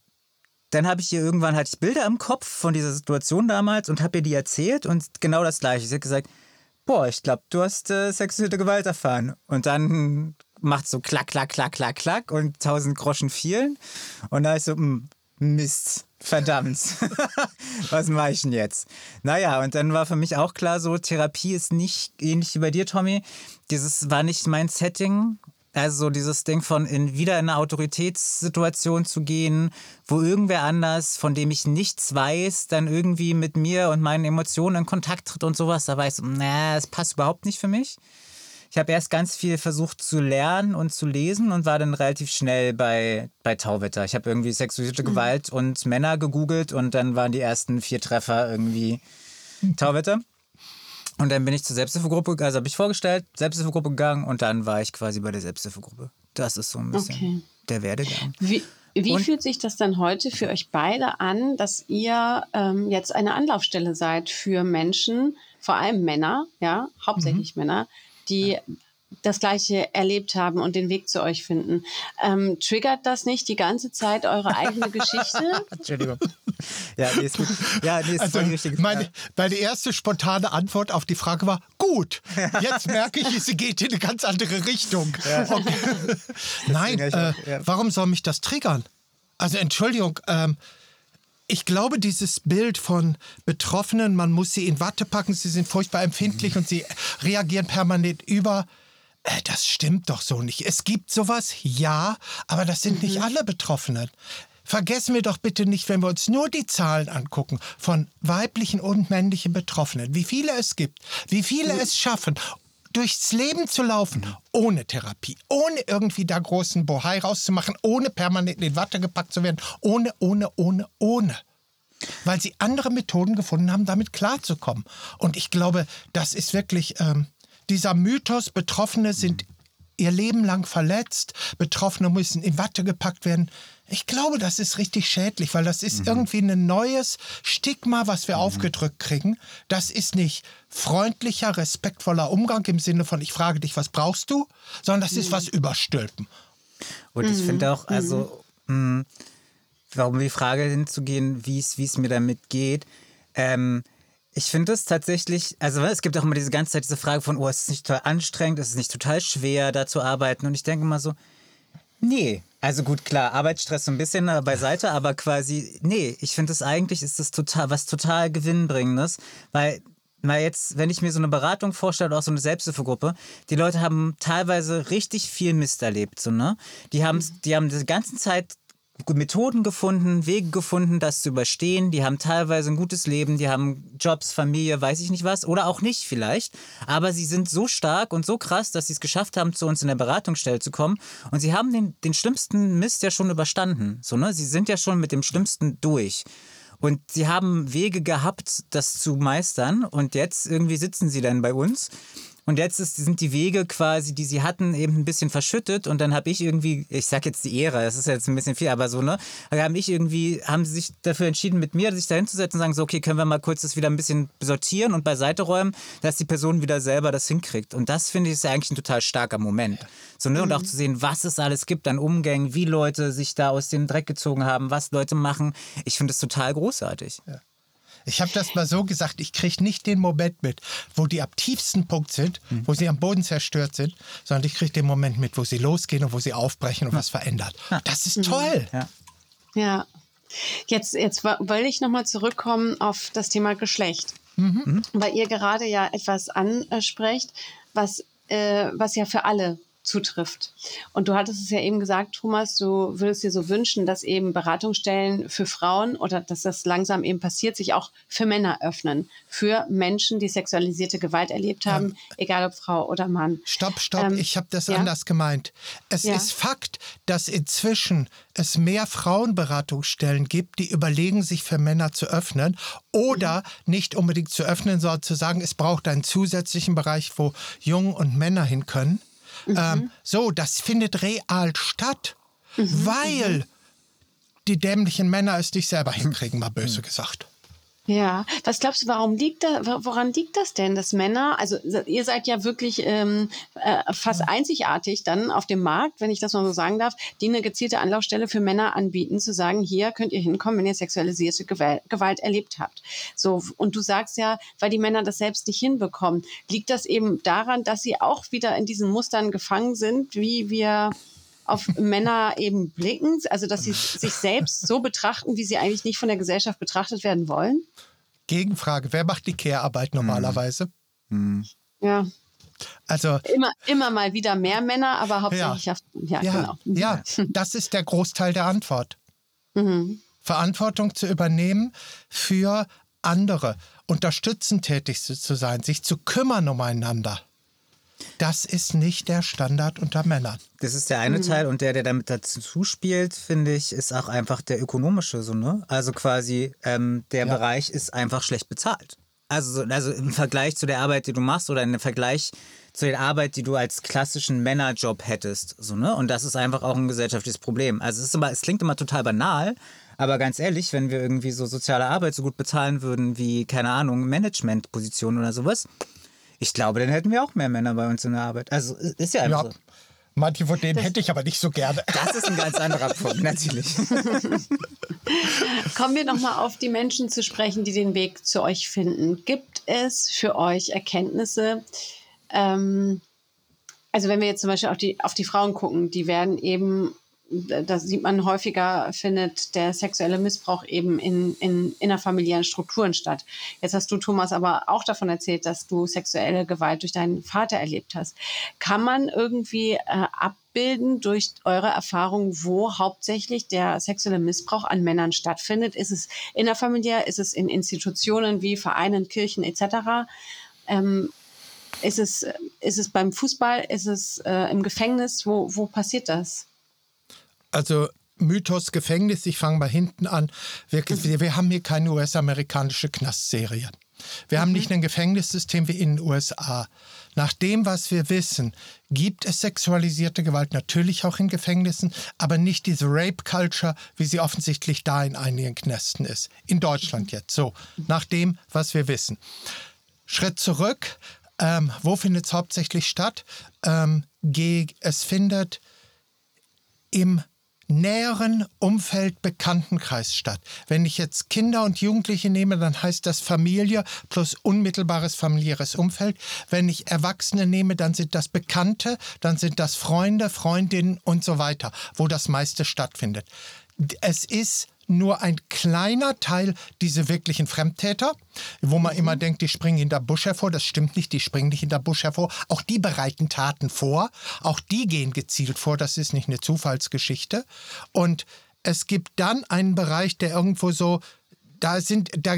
dann habe ich ihr irgendwann hatte ich Bilder im Kopf von dieser Situation damals und habe ihr die erzählt und genau das gleiche. Sie hat gesagt, boah, ich glaube, du hast äh, sexuelle Gewalt erfahren. Und dann macht so klack, klack, klack, klack, klack und tausend Groschen fielen. Und da ist so, hm, Mist, verdammt, was mache ich denn jetzt? Naja, und dann war für mich auch klar, so Therapie ist nicht ähnlich wie bei dir, Tommy. Dieses war nicht mein Setting also dieses Ding von in, wieder in eine Autoritätssituation zu gehen, wo irgendwer anders, von dem ich nichts weiß, dann irgendwie mit mir und meinen Emotionen in Kontakt tritt und sowas, da weiß ich, naja, es passt überhaupt nicht für mich. Ich habe erst ganz viel versucht zu lernen und zu lesen und war dann relativ schnell bei, bei Tauwetter. Ich habe irgendwie sexualisierte mhm. Gewalt und Männer gegoogelt und dann waren die ersten vier Treffer irgendwie Tauwetter. Und dann bin ich zur Selbsthilfegruppe, also habe ich vorgestellt, Selbsthilfegruppe gegangen und dann war ich quasi bei der Selbsthilfegruppe. Das ist so ein bisschen okay. der Werdegang. Wie, wie fühlt sich das dann heute für euch beide an, dass ihr ähm, jetzt eine Anlaufstelle seid für Menschen, vor allem Männer, ja, hauptsächlich mhm. Männer, die das Gleiche erlebt haben und den Weg zu euch finden. Ähm, triggert das nicht die ganze Zeit eure eigene Geschichte? Entschuldigung. Ja, nee, ist gut. Ja, nee, ist also, meine, meine erste spontane Antwort auf die Frage war, gut, jetzt merke ich, sie geht in eine ganz andere Richtung. Ja. Okay. Nein, äh, warum soll mich das triggern? Also Entschuldigung, ähm, ich glaube, dieses Bild von Betroffenen, man muss sie in Watte packen, sie sind furchtbar empfindlich mhm. und sie reagieren permanent über. Äh, das stimmt doch so nicht. Es gibt sowas, ja, aber das sind mhm. nicht alle Betroffenen. Vergessen wir doch bitte nicht, wenn wir uns nur die Zahlen angucken von weiblichen und männlichen Betroffenen, wie viele es gibt, wie viele mhm. es schaffen, durchs Leben zu laufen, ohne Therapie, ohne irgendwie da großen Bohai rauszumachen, ohne permanent in Watte gepackt zu werden, ohne, ohne, ohne, ohne. Weil sie andere Methoden gefunden haben, damit klarzukommen. Und ich glaube, das ist wirklich ähm, dieser Mythos, Betroffene sind ihr Leben lang verletzt, Betroffene müssen in Watte gepackt werden. Ich glaube, das ist richtig schädlich, weil das ist mhm. irgendwie ein neues Stigma, was wir mhm. aufgedrückt kriegen. Das ist nicht freundlicher, respektvoller Umgang im Sinne von, ich frage dich, was brauchst du, sondern das mhm. ist was überstülpen. Und ich finde mhm. auch, also, mh, warum die Frage hinzugehen, wie es mir damit geht, ähm, ich finde es tatsächlich, also es gibt auch immer diese ganze Zeit diese Frage von, oh, ist es nicht total anstrengend, ist es nicht total schwer, da zu arbeiten? Und ich denke mal so, nee. Also gut, klar, Arbeitsstress so ein bisschen äh, beiseite, aber quasi, nee, ich finde es eigentlich, ist das total, was total Gewinnbringendes, weil mal jetzt, wenn ich mir so eine Beratung vorstelle, auch so eine Selbsthilfegruppe, die Leute haben teilweise richtig viel Mist erlebt, so, ne? Die haben, die haben die ganze Zeit Methoden gefunden, Wege gefunden, das zu überstehen. Die haben teilweise ein gutes Leben, die haben Jobs, Familie, weiß ich nicht was, oder auch nicht vielleicht. Aber sie sind so stark und so krass, dass sie es geschafft haben, zu uns in der Beratungsstelle zu kommen. Und sie haben den, den schlimmsten Mist ja schon überstanden. So, ne? Sie sind ja schon mit dem Schlimmsten durch. Und sie haben Wege gehabt, das zu meistern. Und jetzt irgendwie sitzen sie dann bei uns und jetzt ist, sind die Wege quasi, die sie hatten, eben ein bisschen verschüttet. Und dann habe ich irgendwie, ich sag jetzt die Ehre, das ist jetzt ein bisschen viel, aber so, ne? Haben ich irgendwie, haben sie sich dafür entschieden, mit mir sich da hinzusetzen und sagen, so, okay, können wir mal kurz das wieder ein bisschen sortieren und beiseite räumen, dass die Person wieder selber das hinkriegt. Und das finde ich ist ja eigentlich ein total starker Moment. So, ne? Und auch mhm. zu sehen, was es alles gibt an Umgängen, wie Leute sich da aus dem Dreck gezogen haben, was Leute machen. Ich finde es total großartig. Ja. Ich habe das mal so gesagt, ich kriege nicht den Moment mit, wo die am tiefsten Punkt sind, mhm. wo sie am Boden zerstört sind, sondern ich kriege den Moment mit, wo sie losgehen und wo sie aufbrechen und was verändert. Das ist toll. Ja. ja. Jetzt, jetzt wollte ich nochmal zurückkommen auf das Thema Geschlecht. Mhm. mhm. Weil ihr gerade ja etwas ansprecht, was, äh, was ja für alle zutrifft. Und du hattest es ja eben gesagt, Thomas, du würdest dir so wünschen, dass eben Beratungsstellen für Frauen oder dass das langsam eben passiert, sich auch für Männer öffnen. Für Menschen, die sexualisierte Gewalt erlebt haben, ja. egal ob Frau oder Mann. Stopp, stopp, ähm, ich habe das ja? anders gemeint. Es ja? ist Fakt, dass inzwischen es mehr Frauenberatungsstellen gibt, die überlegen, sich für Männer zu öffnen oder mhm. nicht unbedingt zu öffnen, sondern zu sagen, es braucht einen zusätzlichen Bereich, wo Jungen und Männer hin können. Mhm. Ähm, so, das findet real statt, mhm. weil die dämlichen Männer es nicht selber hinkriegen, mal böse mhm. gesagt. Ja, was glaubst du, warum liegt da, woran liegt das denn, dass Männer, also ihr seid ja wirklich ähm, äh, fast einzigartig dann auf dem Markt, wenn ich das mal so sagen darf, die eine gezielte Anlaufstelle für Männer anbieten, zu sagen, hier könnt ihr hinkommen, wenn ihr sexualisierte Gewalt, Gewalt erlebt habt. So, und du sagst ja, weil die Männer das selbst nicht hinbekommen, liegt das eben daran, dass sie auch wieder in diesen Mustern gefangen sind, wie wir auf Männer eben blicken, also dass sie sich selbst so betrachten, wie sie eigentlich nicht von der Gesellschaft betrachtet werden wollen? Gegenfrage, wer macht die Care-Arbeit normalerweise? Hm. Ja. Also immer, immer mal wieder mehr Männer, aber hauptsächlich ja, ja, ja, genau. Ja, das ist der Großteil der Antwort. Mhm. Verantwortung zu übernehmen für andere, unterstützend tätig zu sein, sich zu kümmern umeinander. Das ist nicht der Standard unter Männern. Das ist der eine mhm. Teil und der, der damit dazu spielt, finde ich, ist auch einfach der ökonomische so, ne? Also quasi ähm, der ja. Bereich ist einfach schlecht bezahlt. Also, also im Vergleich zu der Arbeit, die du machst oder im Vergleich zu der Arbeit, die du als klassischen Männerjob hättest, so, ne? Und das ist einfach auch ein gesellschaftliches Problem. Also es ist immer, es klingt immer total banal, aber ganz ehrlich, wenn wir irgendwie so soziale Arbeit so gut bezahlen würden wie, keine Ahnung, Managementpositionen oder sowas, ich glaube, dann hätten wir auch mehr Männer bei uns in der Arbeit. Also ist ja einfach ja. so. Manche von denen das, hätte ich aber nicht so gerne. Das ist ein ganz anderer Punkt, natürlich. Kommen wir nochmal auf die Menschen zu sprechen, die den Weg zu euch finden. Gibt es für euch Erkenntnisse? Ähm, also wenn wir jetzt zum Beispiel auf die, auf die Frauen gucken, die werden eben das sieht man häufiger, findet der sexuelle Missbrauch eben in, in innerfamiliären Strukturen statt. Jetzt hast du, Thomas, aber auch davon erzählt, dass du sexuelle Gewalt durch deinen Vater erlebt hast. Kann man irgendwie äh, abbilden durch eure Erfahrung, wo hauptsächlich der sexuelle Missbrauch an Männern stattfindet? Ist es innerfamiliär? Ist es in Institutionen wie Vereinen, Kirchen etc.? Ähm, ist es, ist es beim Fußball? Ist es äh, im Gefängnis? Wo, wo passiert das? Also Mythos Gefängnis, ich fange mal hinten an. Wir, wir, wir haben hier keine US-amerikanische Knastserie. Wir haben nicht ein Gefängnissystem wie in den USA. Nach dem, was wir wissen, gibt es sexualisierte Gewalt natürlich auch in Gefängnissen, aber nicht diese Rape-Culture, wie sie offensichtlich da in einigen Knästen ist. In Deutschland jetzt. So, nach dem, was wir wissen. Schritt zurück. Ähm, wo findet es hauptsächlich statt? Ähm, es findet im näheren Umfeld Bekanntenkreis statt. Wenn ich jetzt Kinder und Jugendliche nehme, dann heißt das Familie plus unmittelbares familiäres Umfeld. Wenn ich Erwachsene nehme, dann sind das Bekannte, dann sind das Freunde, Freundinnen und so weiter, wo das meiste stattfindet. Es ist nur ein kleiner Teil diese wirklichen Fremdtäter, wo man immer mhm. denkt, die springen hinter Busch hervor. Das stimmt nicht, die springen nicht hinter Busch hervor. Auch die bereiten Taten vor. Auch die gehen gezielt vor. Das ist nicht eine Zufallsgeschichte. Und es gibt dann einen Bereich, der irgendwo so, da sind, da,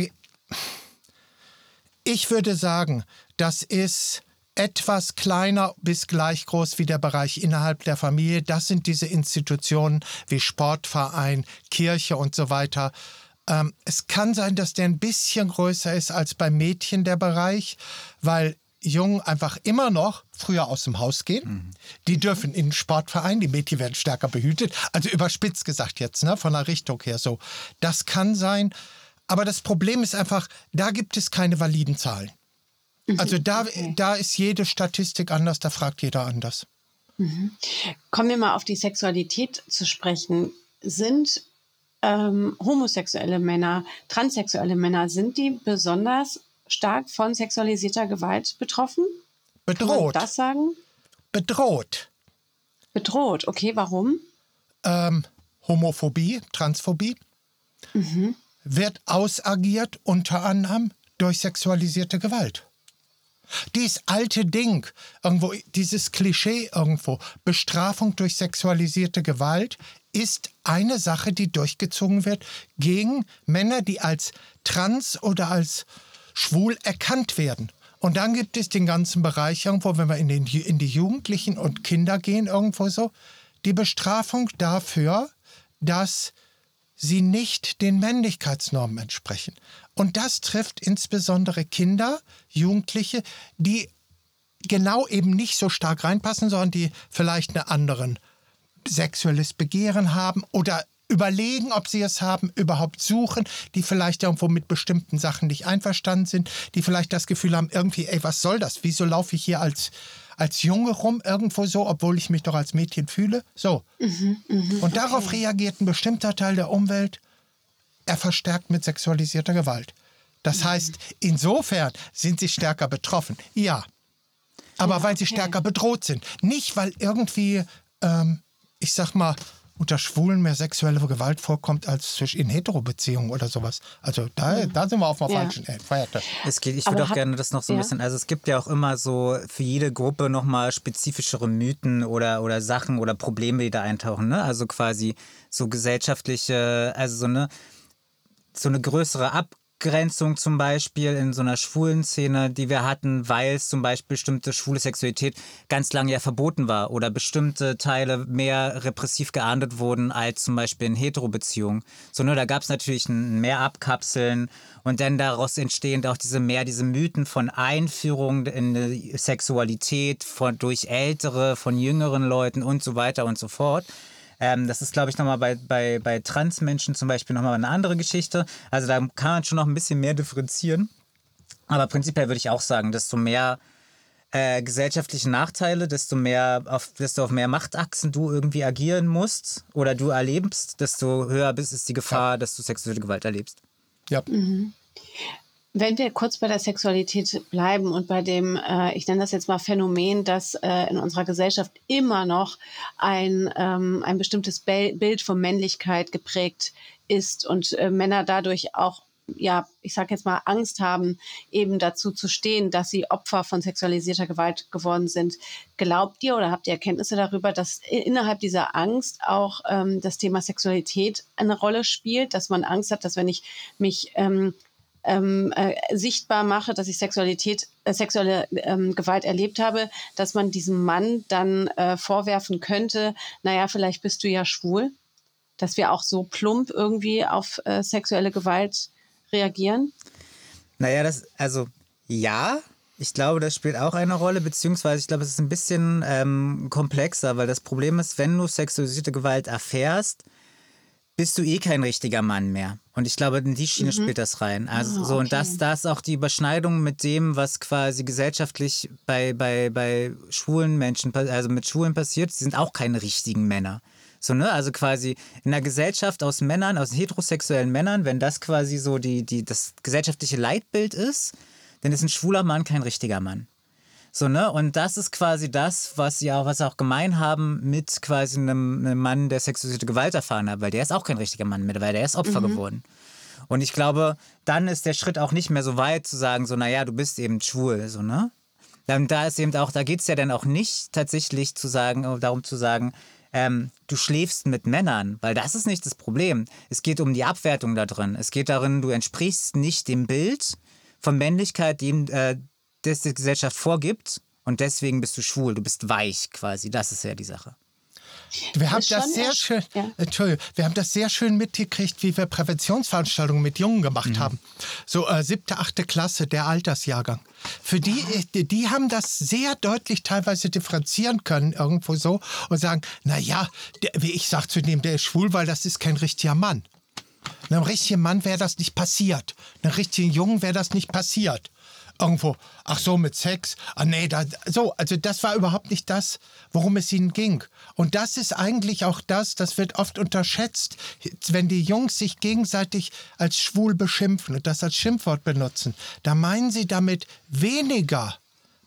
ich würde sagen, das ist etwas kleiner bis gleich groß wie der Bereich innerhalb der Familie. Das sind diese Institutionen wie Sportverein, Kirche und so weiter. Ähm, es kann sein, dass der ein bisschen größer ist als bei Mädchen der Bereich, weil Jungen einfach immer noch früher aus dem Haus gehen. Mhm. Die dürfen in den Sportverein, die Mädchen werden stärker behütet. Also überspitzt gesagt jetzt, ne, von der Richtung her so. Das kann sein. Aber das Problem ist einfach, da gibt es keine validen Zahlen. Mhm. Also da, okay. da ist jede Statistik anders, da fragt jeder anders. Mhm. Kommen wir mal auf die Sexualität zu sprechen. Sind ähm, homosexuelle Männer, transsexuelle Männer, sind die besonders stark von sexualisierter Gewalt betroffen? Bedroht. Kann man das sagen? Bedroht. Bedroht, okay, warum? Ähm, Homophobie, Transphobie mhm. wird ausagiert unter anderem durch sexualisierte Gewalt. Dies alte Ding, irgendwo, dieses Klischee irgendwo, Bestrafung durch sexualisierte Gewalt, ist eine Sache, die durchgezogen wird gegen Männer, die als trans oder als schwul erkannt werden. Und dann gibt es den ganzen Bereich irgendwo, wenn wir in, den, in die Jugendlichen und Kinder gehen, irgendwo so, die Bestrafung dafür, dass sie nicht den Männlichkeitsnormen entsprechen. Und das trifft insbesondere Kinder, Jugendliche, die genau eben nicht so stark reinpassen, sondern die vielleicht einen anderen sexuelles Begehren haben oder überlegen, ob sie es haben, überhaupt suchen, die vielleicht irgendwo mit bestimmten Sachen nicht einverstanden sind, die vielleicht das Gefühl haben, irgendwie, ey, was soll das? Wieso laufe ich hier als, als Junge rum irgendwo so, obwohl ich mich doch als Mädchen fühle? So. Mhm, mh, Und darauf okay. reagiert ein bestimmter Teil der Umwelt, er verstärkt mit sexualisierter Gewalt. Das heißt, insofern sind sie stärker betroffen. Ja. Aber ja, weil sie stärker bedroht sind. Nicht, weil irgendwie, ähm, ich sag mal, unter Schwulen mehr sexuelle Gewalt vorkommt als in Hetero-Beziehungen oder sowas. Also da, da sind wir auf einer ja. falschen Fährte. Es geht, ich würde auch gerne das noch so ein ja. bisschen, also es gibt ja auch immer so für jede Gruppe nochmal spezifischere Mythen oder, oder Sachen oder Probleme, die da eintauchen. Ne? Also quasi so gesellschaftliche, also so eine, so eine größere Ab Abgrenzung zum Beispiel in so einer schwulen Szene, die wir hatten, weil es zum Beispiel bestimmte schwule Sexualität ganz lange ja verboten war oder bestimmte Teile mehr repressiv geahndet wurden als zum Beispiel in Hetero-Beziehungen. So, ne, da gab es natürlich ein mehr Abkapseln und dann daraus entstehend auch diese mehr diese Mythen von Einführung in die Sexualität von, durch Ältere, von jüngeren Leuten und so weiter und so fort. Ähm, das ist, glaube ich, nochmal bei, bei, bei Transmenschen zum Beispiel nochmal eine andere Geschichte. Also da kann man schon noch ein bisschen mehr differenzieren. Aber prinzipiell würde ich auch sagen, desto mehr äh, gesellschaftliche Nachteile, desto mehr auf, desto auf mehr Machtachsen du irgendwie agieren musst oder du erlebst, desto höher ist die Gefahr, ja. dass du sexuelle Gewalt erlebst. Ja. Mhm. Wenn wir kurz bei der Sexualität bleiben und bei dem, äh, ich nenne das jetzt mal Phänomen, dass äh, in unserer Gesellschaft immer noch ein, ähm, ein bestimmtes Be Bild von Männlichkeit geprägt ist und äh, Männer dadurch auch ja, ich sage jetzt mal, Angst haben, eben dazu zu stehen, dass sie Opfer von sexualisierter Gewalt geworden sind. Glaubt ihr oder habt ihr Erkenntnisse darüber, dass innerhalb dieser Angst auch ähm, das Thema Sexualität eine Rolle spielt, dass man Angst hat, dass wenn ich mich ähm, ähm, äh, sichtbar mache, dass ich Sexualität, äh, sexuelle ähm, Gewalt erlebt habe, dass man diesem Mann dann äh, vorwerfen könnte, naja, vielleicht bist du ja schwul, dass wir auch so plump irgendwie auf äh, sexuelle Gewalt reagieren? Naja, das, also ja, ich glaube, das spielt auch eine Rolle, beziehungsweise ich glaube, es ist ein bisschen ähm, komplexer, weil das Problem ist, wenn du sexualisierte Gewalt erfährst, bist du eh kein richtiger Mann mehr. Und ich glaube, in die Schiene mhm. spielt das rein. Also oh, so, und das, ist auch die Überschneidung mit dem, was quasi gesellschaftlich bei, bei, bei schwulen Menschen, also mit Schwulen passiert. Sie sind auch keine richtigen Männer. So, ne? Also quasi in einer Gesellschaft aus Männern, aus heterosexuellen Männern, wenn das quasi so die, die, das gesellschaftliche Leitbild ist, dann ist ein schwuler Mann kein richtiger Mann. So, ne? Und das ist quasi das, was sie auch, was sie auch gemein haben mit quasi einem, einem Mann, der sexualisierte Gewalt erfahren hat, weil der ist auch kein richtiger Mann mehr, weil der ist Opfer mhm. geworden. Und ich glaube, dann ist der Schritt auch nicht mehr so weit zu sagen, so, naja, du bist eben schwul, so, ne? Dann, da ist eben auch, da geht es ja dann auch nicht tatsächlich zu sagen, darum zu sagen, ähm, du schläfst mit Männern, weil das ist nicht das Problem. Es geht um die Abwertung da drin. Es geht darin, du entsprichst nicht dem Bild von Männlichkeit, dem, äh, das die Gesellschaft vorgibt und deswegen bist du schwul, du bist weich quasi. Das ist ja die Sache. Wir haben das sehr schön, ja. Entschuldigung, wir haben das sehr schön mitgekriegt, wie wir Präventionsveranstaltungen mit Jungen gemacht mhm. haben. So äh, siebte, achte Klasse, der Altersjahrgang. Für die, die, die haben das sehr deutlich teilweise differenzieren können irgendwo so und sagen, na ja, wie ich sag zu dem, der ist schwul, weil das ist kein richtiger Mann. Einem richtigen Mann wäre das nicht passiert. Einem richtigen Jungen wäre das nicht passiert irgendwo, ach so, mit Sex, ah nee, da, so, also das war überhaupt nicht das, worum es ihnen ging. Und das ist eigentlich auch das, das wird oft unterschätzt, wenn die Jungs sich gegenseitig als schwul beschimpfen und das als Schimpfwort benutzen, da meinen sie damit weniger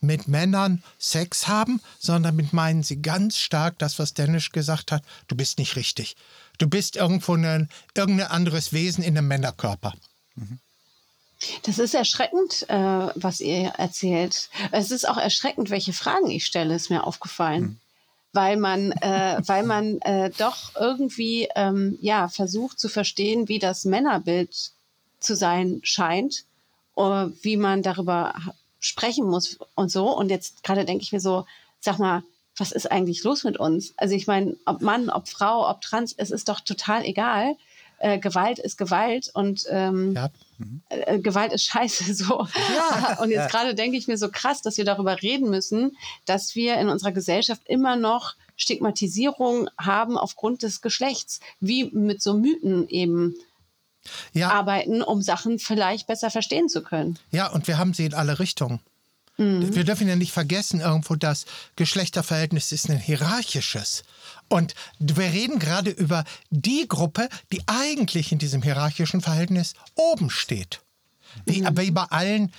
mit Männern Sex haben, sondern damit meinen sie ganz stark das, was Dennis gesagt hat, du bist nicht richtig. Du bist irgendwo ein, irgendein anderes Wesen in einem Männerkörper. Mhm. Das ist erschreckend, äh, was ihr erzählt. Es ist auch erschreckend, welche Fragen ich stelle, ist mir aufgefallen. Mhm. Weil man, äh, weil man äh, doch irgendwie ähm, ja, versucht zu verstehen, wie das Männerbild zu sein scheint, uh, wie man darüber sprechen muss und so. Und jetzt gerade denke ich mir so, sag mal, was ist eigentlich los mit uns? Also ich meine, ob Mann, ob Frau, ob Trans, es ist doch total egal äh, Gewalt ist Gewalt und ähm, ja. äh, Gewalt ist scheiße so. Ja. und jetzt gerade denke ich mir so krass, dass wir darüber reden müssen, dass wir in unserer Gesellschaft immer noch Stigmatisierung haben aufgrund des Geschlechts, wie mit so Mythen eben ja. arbeiten, um Sachen vielleicht besser verstehen zu können. Ja, und wir haben sie in alle Richtungen. Mhm. Wir dürfen ja nicht vergessen, irgendwo das Geschlechterverhältnis ist ein hierarchisches. Und wir reden gerade über die Gruppe, die eigentlich in diesem hierarchischen Verhältnis oben steht. Wie, mhm. wie bei allen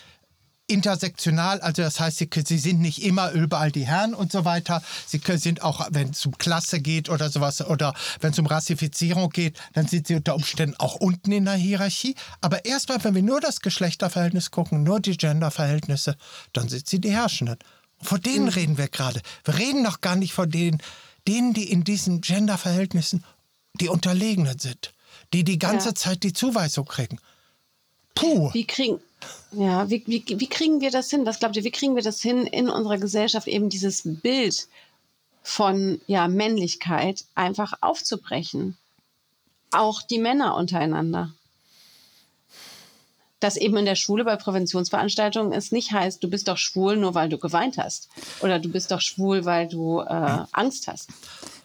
intersektional, also das heißt, sie, sie, sind nicht immer überall die Herren und so weiter. Sie sind auch, wenn es um Klasse geht oder sowas oder wenn es um Rassifizierung geht, dann sind sie unter Umständen auch unten in der Hierarchie. Aber erstmal, wenn wir nur das Geschlechterverhältnis gucken, nur die Genderverhältnisse, dann sind sie die Herrschenden. Vor denen mhm. reden wir gerade. Wir reden noch gar nicht von denen, denen, die in diesen Genderverhältnissen die Unterlegenen sind, die die ganze ja. Zeit die Zuweisung kriegen. Puh. Wie kriegen, ja, wie, wie, wie kriegen wir das hin? Was glaubt ihr, wie kriegen wir das hin, in unserer Gesellschaft eben dieses Bild von ja, Männlichkeit einfach aufzubrechen? Auch die Männer untereinander. Dass eben in der Schule bei Präventionsveranstaltungen es nicht heißt, du bist doch schwul, nur weil du geweint hast. Oder du bist doch schwul, weil du äh, Angst hast.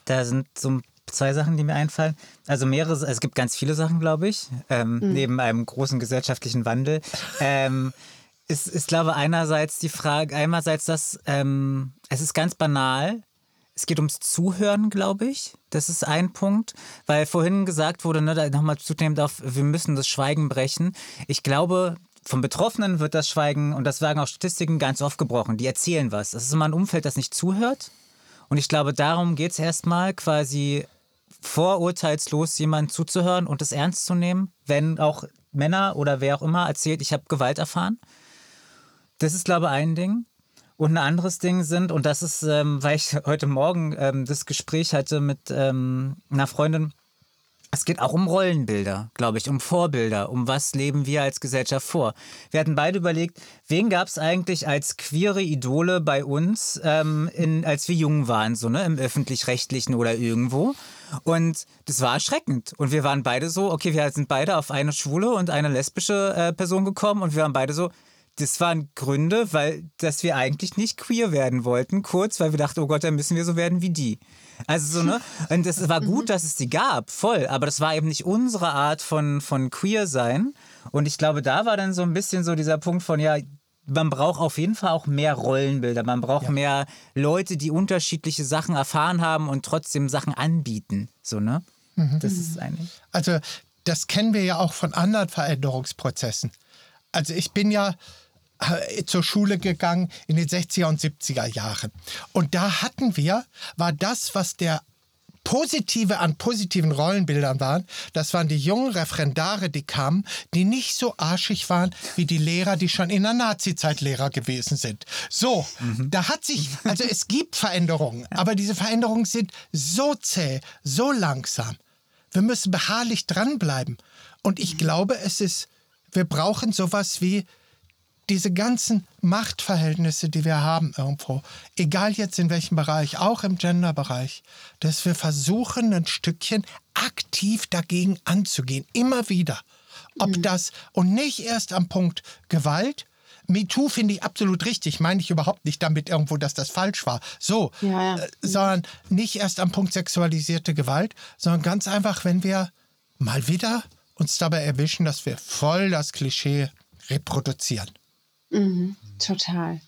Da sind so zwei Sachen, die mir einfallen. Also mehrere, es gibt ganz viele Sachen, glaube ich, ähm, mhm. neben einem großen gesellschaftlichen Wandel. Ähm, ist, ist, glaube einerseits die Frage, einerseits das, ähm, es ist ganz banal. Es geht ums Zuhören, glaube ich. Das ist ein Punkt, weil vorhin gesagt wurde, ne, nochmal zunehmend auf, wir müssen das Schweigen brechen. Ich glaube, von Betroffenen wird das Schweigen, und das sagen auch Statistiken, ganz oft gebrochen. Die erzählen was. Das ist immer ein Umfeld, das nicht zuhört. Und ich glaube, darum geht es erstmal quasi vorurteilslos jemandem zuzuhören und es ernst zu nehmen, wenn auch Männer oder wer auch immer erzählt, ich habe Gewalt erfahren. Das ist, glaube ich, ein Ding. Und ein anderes Ding sind, und das ist, ähm, weil ich heute Morgen ähm, das Gespräch hatte mit ähm, einer Freundin, es geht auch um Rollenbilder, glaube ich, um Vorbilder, um was leben wir als Gesellschaft vor. Wir hatten beide überlegt, wen gab es eigentlich als queere Idole bei uns, ähm, in, als wir jung waren, so ne, im öffentlich-rechtlichen oder irgendwo. Und das war erschreckend. Und wir waren beide so, okay, wir sind beide auf eine schwule und eine lesbische äh, Person gekommen und wir waren beide so, das waren Gründe, weil dass wir eigentlich nicht queer werden wollten, kurz, weil wir dachten, oh Gott, dann müssen wir so werden wie die. Also so, ne? Und es war gut, mhm. dass es die gab, voll, aber das war eben nicht unsere Art von, von queer sein. Und ich glaube, da war dann so ein bisschen so dieser Punkt von, ja, man braucht auf jeden Fall auch mehr Rollenbilder. Man braucht ja. mehr Leute, die unterschiedliche Sachen erfahren haben und trotzdem Sachen anbieten. So, ne? Mhm. Das ist eigentlich. Also, das kennen wir ja auch von anderen Veränderungsprozessen. Also, ich bin ja zur Schule gegangen in den 60er und 70er Jahren. Und da hatten wir, war das, was der Positive an positiven Rollenbildern waren, das waren die jungen Referendare, die kamen, die nicht so arschig waren wie die Lehrer, die schon in der Nazi-Zeit Lehrer gewesen sind. So, mhm. da hat sich, also es gibt Veränderungen, aber diese Veränderungen sind so zäh, so langsam. Wir müssen beharrlich dranbleiben. Und ich glaube, es ist, wir brauchen sowas wie diese ganzen Machtverhältnisse, die wir haben irgendwo, egal jetzt in welchem Bereich, auch im Genderbereich, dass wir versuchen, ein Stückchen aktiv dagegen anzugehen, immer wieder. Ob mhm. das und nicht erst am Punkt Gewalt, MeToo finde ich absolut richtig, meine ich überhaupt nicht damit irgendwo, dass das falsch war. So, ja, ja. Äh, sondern nicht erst am Punkt sexualisierte Gewalt, sondern ganz einfach, wenn wir mal wieder uns dabei erwischen, dass wir voll das Klischee reproduzieren. Mhm, total.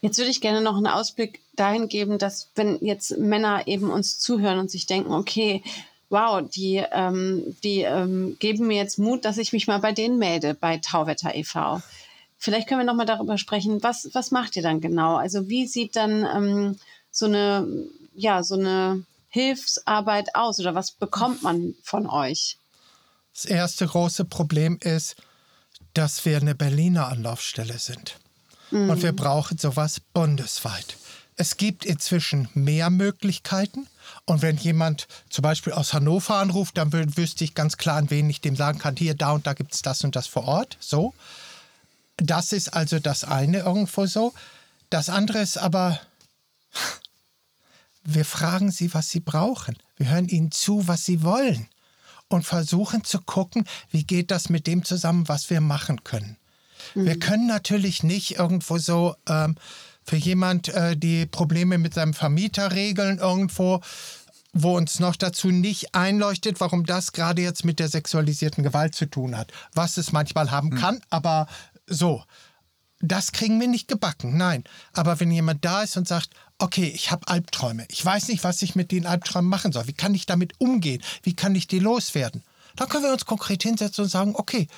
Jetzt würde ich gerne noch einen Ausblick dahin geben, dass wenn jetzt Männer eben uns zuhören und sich denken, okay, wow, die, ähm, die ähm, geben mir jetzt Mut, dass ich mich mal bei denen melde, bei Tauwetter e.V. Vielleicht können wir noch mal darüber sprechen, was, was macht ihr dann genau? Also wie sieht dann ähm, so eine, ja, so eine Hilfsarbeit aus oder was bekommt man von euch? Das erste große Problem ist, dass wir eine Berliner Anlaufstelle sind. Mhm. Und wir brauchen sowas bundesweit. Es gibt inzwischen mehr Möglichkeiten. Und wenn jemand zum Beispiel aus Hannover anruft, dann wüsste ich ganz klar, an wen ich dem sagen kann, hier, da und da gibt es das und das vor Ort. So. Das ist also das eine irgendwo so. Das andere ist aber, wir fragen sie, was sie brauchen. Wir hören ihnen zu, was sie wollen. Und versuchen zu gucken, wie geht das mit dem zusammen, was wir machen können. Mhm. Wir können natürlich nicht irgendwo so ähm, für jemand äh, die Probleme mit seinem Vermieter regeln irgendwo, wo uns noch dazu nicht einleuchtet, warum das gerade jetzt mit der sexualisierten Gewalt zu tun hat. Was es manchmal haben mhm. kann, aber so. Das kriegen wir nicht gebacken, nein. Aber wenn jemand da ist und sagt, okay, ich habe Albträume, ich weiß nicht, was ich mit den Albträumen machen soll, wie kann ich damit umgehen, wie kann ich die loswerden, dann können wir uns konkret hinsetzen und sagen, okay,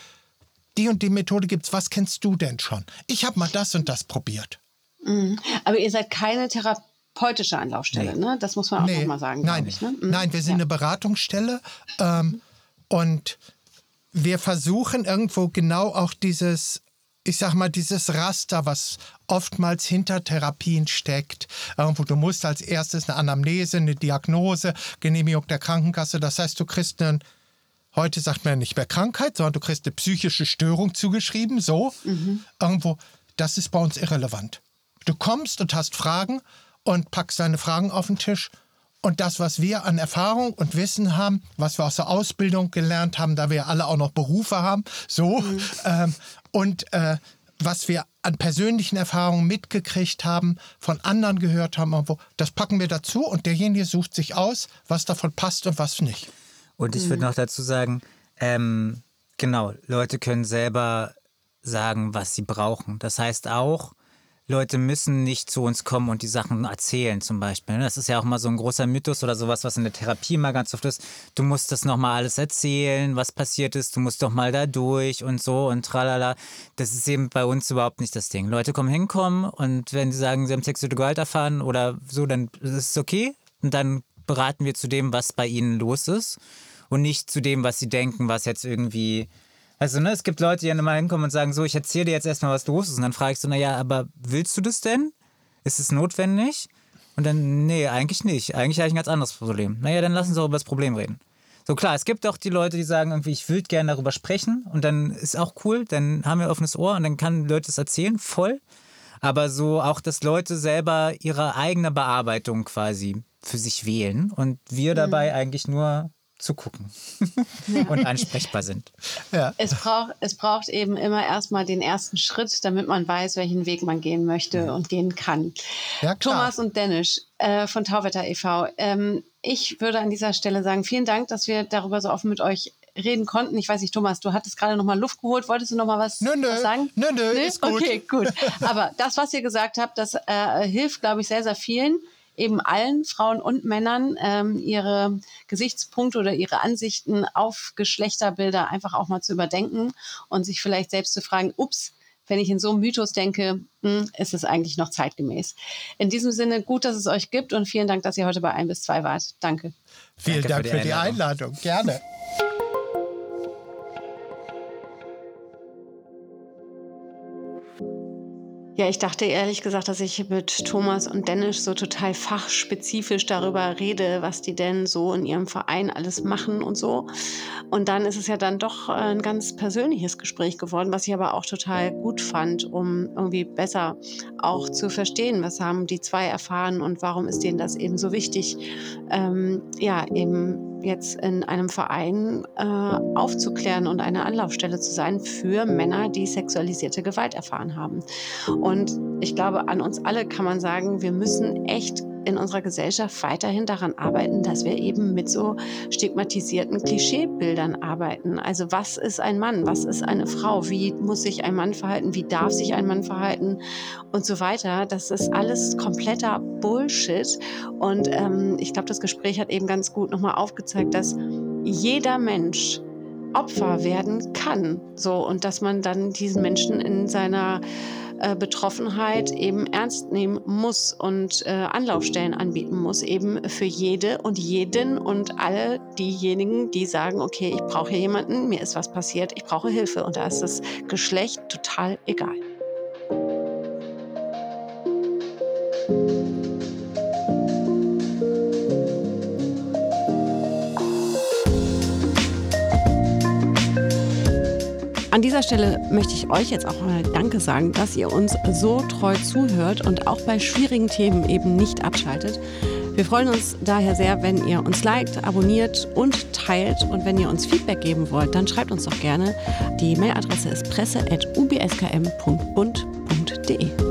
die und die Methode gibt's, was kennst du denn schon? Ich habe mal das und das probiert. Mhm. Aber ihr seid keine therapeutische Anlaufstelle, nee. ne? Das muss man auch nee. nochmal sagen. Nein, ich, ne? mhm. nein, wir sind ja. eine Beratungsstelle ähm, und wir versuchen irgendwo genau auch dieses ich sag mal, dieses Raster, was oftmals hinter Therapien steckt. Irgendwo, du musst als erstes eine Anamnese, eine Diagnose, Genehmigung der Krankenkasse. Das heißt, du kriegst einen, heute sagt man nicht mehr Krankheit, sondern du kriegst eine psychische Störung zugeschrieben, so. Mhm. Irgendwo, das ist bei uns irrelevant. Du kommst und hast Fragen und packst deine Fragen auf den Tisch und das, was wir an Erfahrung und Wissen haben, was wir aus der Ausbildung gelernt haben, da wir alle auch noch Berufe haben, so, mhm. ähm, und äh, was wir an persönlichen Erfahrungen mitgekriegt haben, von anderen gehört haben, das packen wir dazu und derjenige sucht sich aus, was davon passt und was nicht. Und ich würde noch dazu sagen, ähm, genau, Leute können selber sagen, was sie brauchen. Das heißt auch, Leute müssen nicht zu uns kommen und die Sachen erzählen zum Beispiel. Ne? Das ist ja auch mal so ein großer Mythos oder sowas, was in der Therapie mal ganz oft ist. Du musst das nochmal alles erzählen, was passiert ist, du musst doch mal da durch und so und tralala. Das ist eben bei uns überhaupt nicht das Ding. Leute kommen hinkommen und wenn sie sagen, sie haben sexuelle Gewalt erfahren oder so, dann ist es okay. Und dann beraten wir zu dem, was bei ihnen los ist und nicht zu dem, was sie denken, was jetzt irgendwie also, ne, es gibt Leute, die dann immer hinkommen und sagen, so, ich erzähle dir jetzt erstmal, was los ist. Und dann frage ich so, naja, aber willst du das denn? Ist es notwendig? Und dann, nee, eigentlich nicht. Eigentlich habe ich ein ganz anderes Problem. Naja, dann lass uns auch über das Problem reden. So klar, es gibt auch die Leute, die sagen irgendwie, ich würde gerne darüber sprechen und dann ist auch cool, dann haben wir offenes Ohr und dann kann Leute das erzählen, voll. Aber so auch, dass Leute selber ihre eigene Bearbeitung quasi für sich wählen und wir dabei mhm. eigentlich nur zugucken ja. und ansprechbar sind. Ja. Es, braucht, es braucht eben immer erstmal den ersten Schritt, damit man weiß, welchen Weg man gehen möchte ja. und gehen kann. Ja, Thomas und Dennis äh, von Tauwetter e.V., ähm, ich würde an dieser Stelle sagen, vielen Dank, dass wir darüber so offen mit euch reden konnten. Ich weiß nicht, Thomas, du hattest gerade noch mal Luft geholt. Wolltest du noch mal was, nö, nö. was sagen? Nö, nö, nö, ist gut. Okay, gut. Aber das, was ihr gesagt habt, das äh, hilft, glaube ich, sehr, sehr vielen eben allen Frauen und Männern ähm, ihre Gesichtspunkte oder ihre Ansichten auf Geschlechterbilder einfach auch mal zu überdenken und sich vielleicht selbst zu fragen, ups, wenn ich in so einem Mythos denke, hm, ist es eigentlich noch zeitgemäß. In diesem Sinne, gut, dass es euch gibt und vielen Dank, dass ihr heute bei ein bis zwei wart. Danke. Vielen Danke Dank für die, für die Einladung. Gerne. Ja, ich dachte ehrlich gesagt, dass ich mit Thomas und Dennis so total fachspezifisch darüber rede, was die denn so in ihrem Verein alles machen und so. Und dann ist es ja dann doch ein ganz persönliches Gespräch geworden, was ich aber auch total gut fand, um irgendwie besser auch zu verstehen, was haben die zwei erfahren und warum ist denen das eben so wichtig, ähm, ja, eben jetzt in einem Verein äh, aufzuklären und eine Anlaufstelle zu sein für Männer, die sexualisierte Gewalt erfahren haben. Und ich glaube, an uns alle kann man sagen, wir müssen echt in unserer Gesellschaft weiterhin daran arbeiten, dass wir eben mit so stigmatisierten Klischeebildern arbeiten. Also was ist ein Mann? Was ist eine Frau? Wie muss sich ein Mann verhalten? Wie darf sich ein Mann verhalten? Und so weiter. Das ist alles kompletter Bullshit. Und ähm, ich glaube, das Gespräch hat eben ganz gut nochmal aufgezeigt, dass jeder Mensch Opfer werden kann. So, und dass man dann diesen Menschen in seiner äh, Betroffenheit eben ernst nehmen muss und äh, Anlaufstellen anbieten muss, eben für jede und jeden und alle diejenigen, die sagen, okay, ich brauche jemanden, mir ist was passiert, ich brauche Hilfe. Und da ist das Geschlecht total egal. An dieser Stelle möchte ich euch jetzt auch mal Danke sagen, dass ihr uns so treu zuhört und auch bei schwierigen Themen eben nicht abschaltet. Wir freuen uns daher sehr, wenn ihr uns liked, abonniert und teilt. Und wenn ihr uns Feedback geben wollt, dann schreibt uns doch gerne. Die Mailadresse ist presse.ubskm.bund.de.